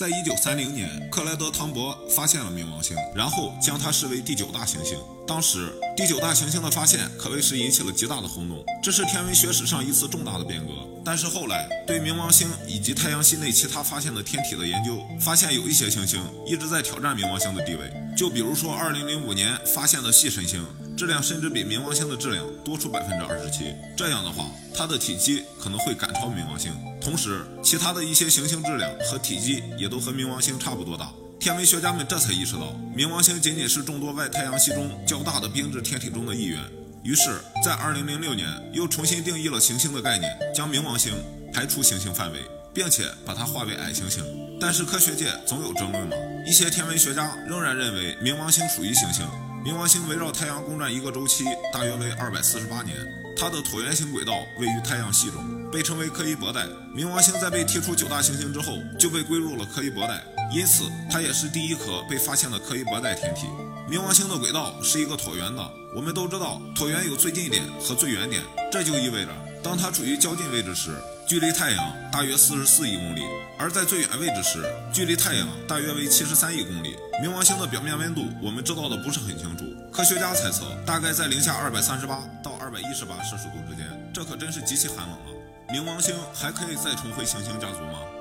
在一九三零年，克莱德·汤博发现了冥王星，然后将它视为第九大行星。当时，第九大行星的发现可谓是引起了极大的轰动，这是天文学史上一次重大的变革。但是后来，对冥王星以及太阳系内其他发现的天体的研究，发现有一些行星一直在挑战冥王星的地位。就比如说，二零零五年发现的系神星，质量甚至比冥王星的质量多出百分之二十七。这样的话，它的体积可能会赶超冥王星。同时，其他的一些行星质量和体积也都和冥王星差不多大。天文学家们这才意识到，冥王星仅仅是众多外太阳系中较大的冰质天体中的一员。于是，在2006年又重新定义了行星的概念，将冥王星排除行星范围，并且把它划为矮行星。但是科学界总有争论嘛，一些天文学家仍然认为冥王星属于行星。冥王星围绕太阳公转一个周期大约为248年，它的椭圆形轨道位于太阳系中。被称为柯伊伯带，冥王星在被剔出九大行星之后，就被归入了柯伊伯带，因此它也是第一颗被发现的柯伊伯带天体。冥王星的轨道是一个椭圆的，我们都知道椭圆有最近点和最远点，这就意味着当它处于较近位置时，距离太阳大约四十四亿公里；而在最远位置时，距离太阳大约为七十三亿公里。冥王星的表面温度我们知道的不是很清楚，科学家猜测大概在零下二百三十八到二百一十八摄氏度之间，这可真是极其寒冷啊！冥王星还可以再重回行星家族吗？